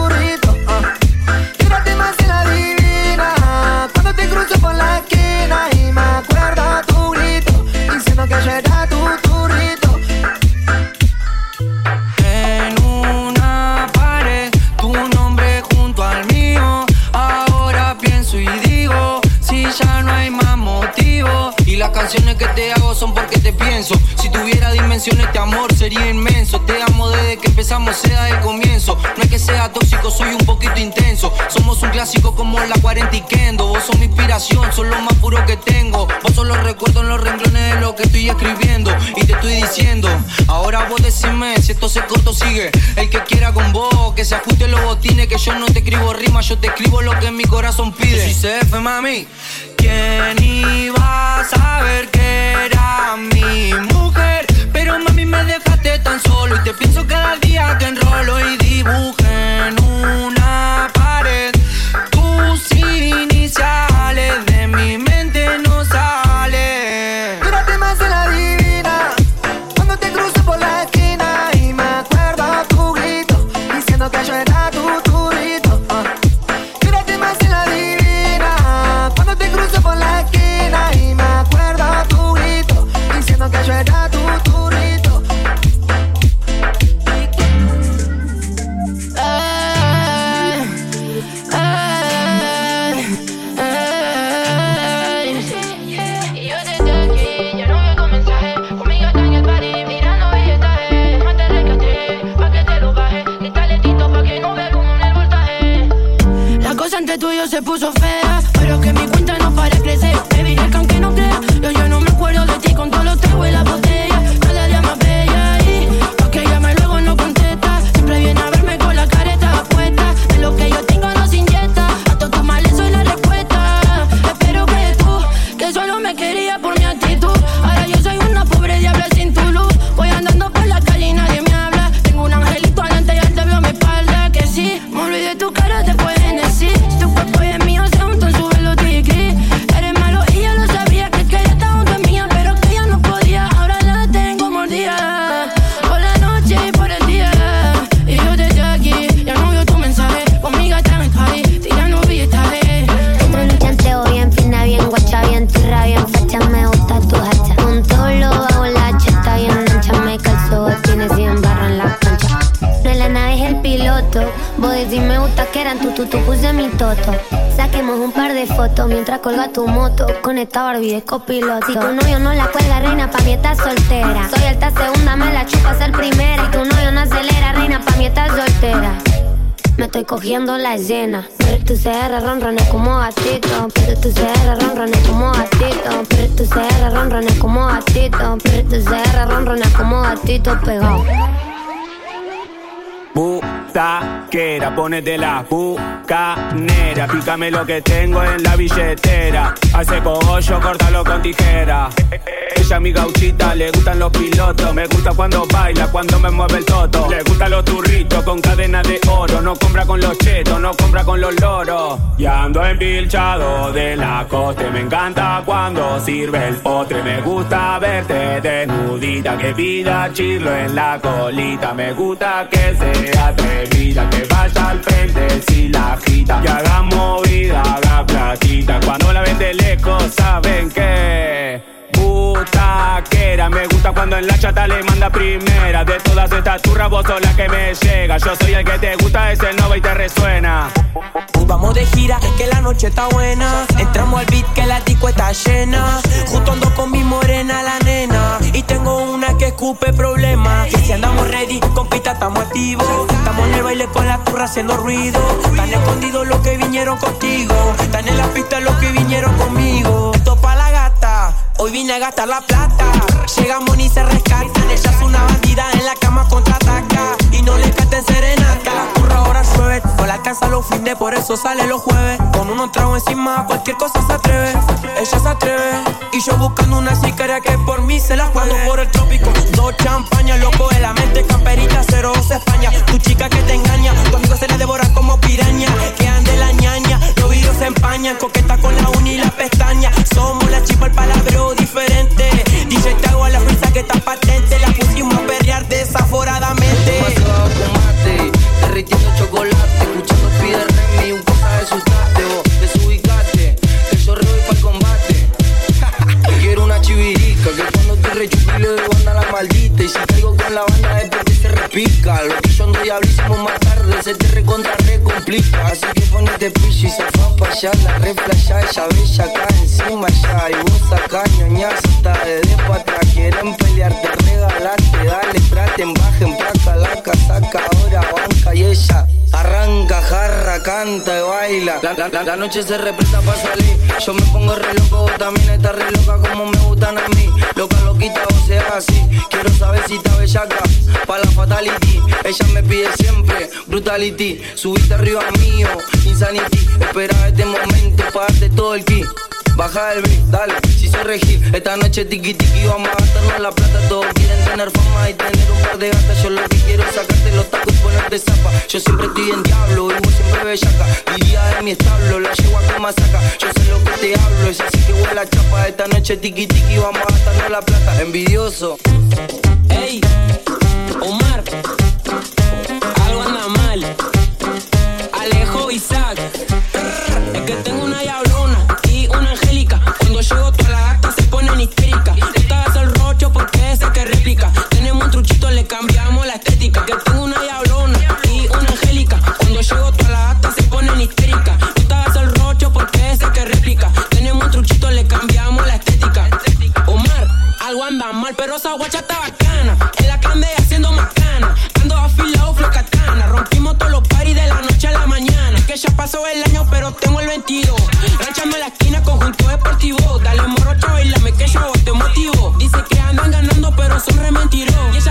Que empezamos, sea el comienzo. No es que sea tóxico, soy un poquito intenso. Somos un clásico como la 40 y Kendo. Vos sos mi inspiración, sos lo más puro que tengo. Vos sos los recuerdos en los renglones de lo que estoy escribiendo y te estoy diciendo. Ahora vos decime si esto se corto sigue. El que quiera con vos, que se ajuste los botines, que yo no te escribo rimas, yo te escribo lo que mi corazón pide. Si CF, mami. ¿Quién iba a saber que era mi solo. Y te pienso cada día que enrolo y dibujo colga tu moto. Con esta Barbie de copiloto. Si tu novio no la cuelga, reina, pa' mí estás soltera. Soy alta segunda, me la chupas el primera. Si tu novio no acelera, reina, pa' mí estás soltera. Me estoy cogiendo la escena. Pero tu CR ronrones como gatito. Pero tu CR ronrones como gatito. Pero tu CR ronrones como gatito. Pero tu CR ronrones como gatito pegado. Butaquera, ponete la bucanera. Pícame lo que tengo en la billetera. Hace cogollo, córtalo con tijera. Ella mi gauchita, le gustan los pilotos. Me gusta cuando baila, cuando me mueve el toto. Le gustan los turritos con cadena de oro. No compra con los chetos, no compra con los loros. Y ando empilchado de la coste. Me encanta cuando sirve el postre. Me gusta verte desnudita. Que pida chirlo en la colita. Me gusta que sea atrevida. Que vaya al frente si la agita. Que haga movida, haga platita. Cuando la ven de lejos, saben que. Butaquera, me gusta cuando en la chata le manda primera. De todas estas turras, vos sos la que me llega. Yo soy el que te gusta, ese nova y te resuena. Vamos de gira, que la noche está buena. Entramos al beat, que la disco está llena. Justo ando con mi morena, la nena. Y tengo una que escupe problemas. Que si andamos ready, con pista estamos activos. Estamos en el baile con la turra haciendo ruido. Están escondidos los que vinieron contigo. Están en la pista los que vinieron conmigo. Esto pa' la gata. Hoy vine a gastar la plata. Llegamos ni se rescatan. Ella es una bandida en la cama contraataca. Y no le canten serenata. La turra ahora llueve. No la alcanza los fines, por eso sale los jueves. Con unos tragos encima, cualquier cosa se atreve. Ella se atreve. Y yo buscando una sicaria que por mí se la juego por el trópico. Dos champañas, loco de la mente, camperita 02 España. Tu chica que te engaña, tu amigo se le devora como piraña. Que ande la ñaña, los vidrios se empañan. Coqueta con la La, la, la, la noche se represta para salir. Yo me pongo re loco, vos también está re loca como me gustan a mí. Loca, loquita, o sea así. Quiero saber si está bellaca, pa' la fatality. Ella me pide siempre brutality. Subiste arriba mío, insanity. Espera este momento para darte todo el kit. Baja el beat, dale, si se regir Esta noche tiki tiki vamos a gastarnos la plata. Todos quieren tener fama y tener un par de gatas. Yo lo que quiero es sacarte los tacos y ponerte zapa. Yo siempre estoy en diablo, vivo siempre bellaca. Diría de mi establo, la llevo a que saca. Yo sé lo que te hablo, es así que huele la chapa. Esta noche tiki tiki vamos a gastarnos la plata. Envidioso. Ey, Omar, algo anda mal. Alejo Isaac, cambiamos la estética. Que tengo una diablona y una angélica. Cuando llego todas las actas se ponen histéricas. Tú hagas el rocho porque ese que réplica. Tenemos un truchito, le cambiamos la estética. Omar, algo anda mal, pero esa guacha está bacana. En la cande haciendo macana. Ando afilado, flow katana. Rompimos todos los paris de la noche a la mañana. Que ya pasó el año, pero tengo el 22. Ranchame la esquina, conjunto deportivo. Dale morocho, bailame que yo te motivo. Dice que andan ganando, pero son re mentirosos.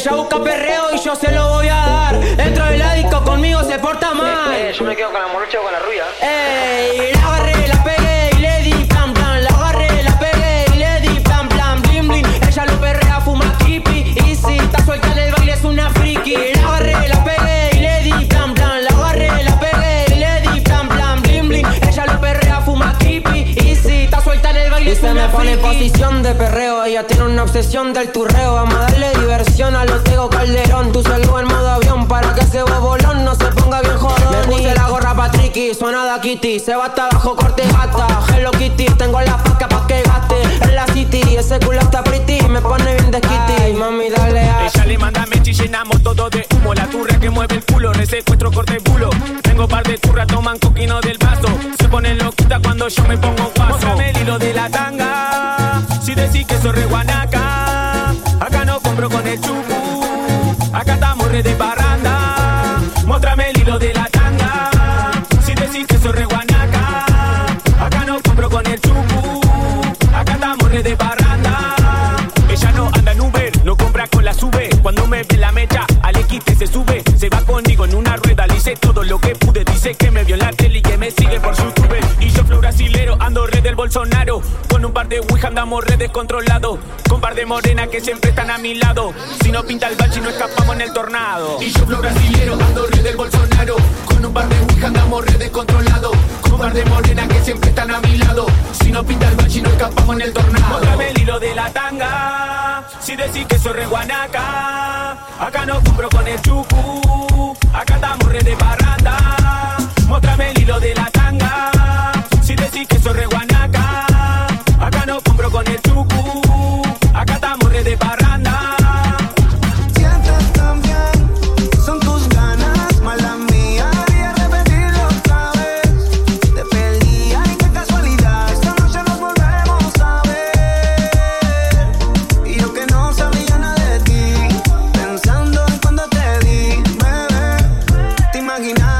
Ella busca perreo y yo se lo voy a dar. Dentro del disco conmigo se porta mal. yo me quedo con la morocha o con la rubia Ey, pone en posición de perreo. Ella tiene una obsesión del turreo. Vamos a darle diversión a los Tego Calderón. Tu celular en modo avión para que ese bobolón no se ponga bien jodón. Me puse la gorra pa' Tricky, suena da Kitty. Se va hasta abajo, corte gata. Hello Kitty, tengo la faca pa' que gaste. En la city, ese culo está pretty. Me pone bien de kitty. Mami, dale a. Ella le manda mechi, llenamos todo de humo. La turra que mueve el culo, en secuestro corte bulo. Tengo par de turras, toman coquino del vaso. Se ponen loquita cuando yo me pongo guaso. Móstrame el hilo de la tanga. Si decís que soy re guanaca. Acá no compro con el chucu. Acá estamos re de. Móstrame el hilo de la tanga. Si decís que soy re guanaca. Acá no compro con el chucu. Acá estamos re de parranda. Ella no anda en Uber, no compra con la sube. Cuando me ve la mecha, al equite se sube. Se va conmigo en una rueda, le hice todo lo que pude. Dice que me vio Bolsonaro. Con un par de Ouija andamos re descontrolado. Con par de morenas que siempre están a mi lado. Si no pinta el bachi, no escapamos en el tornado. Y yo, flow brasilero, ando red del Bolsonaro. Con un par de Ouija andamos re descontrolado. Con par de morenas que siempre están a mi lado. Si no pinta el bachi, no escapamos en el tornado. Móstrame el hilo de la tanga. Si decís que soy re guanaca. Acá no compro con el chucu. Acá estamos re de parranda. El hilo de la tanga. Bebé.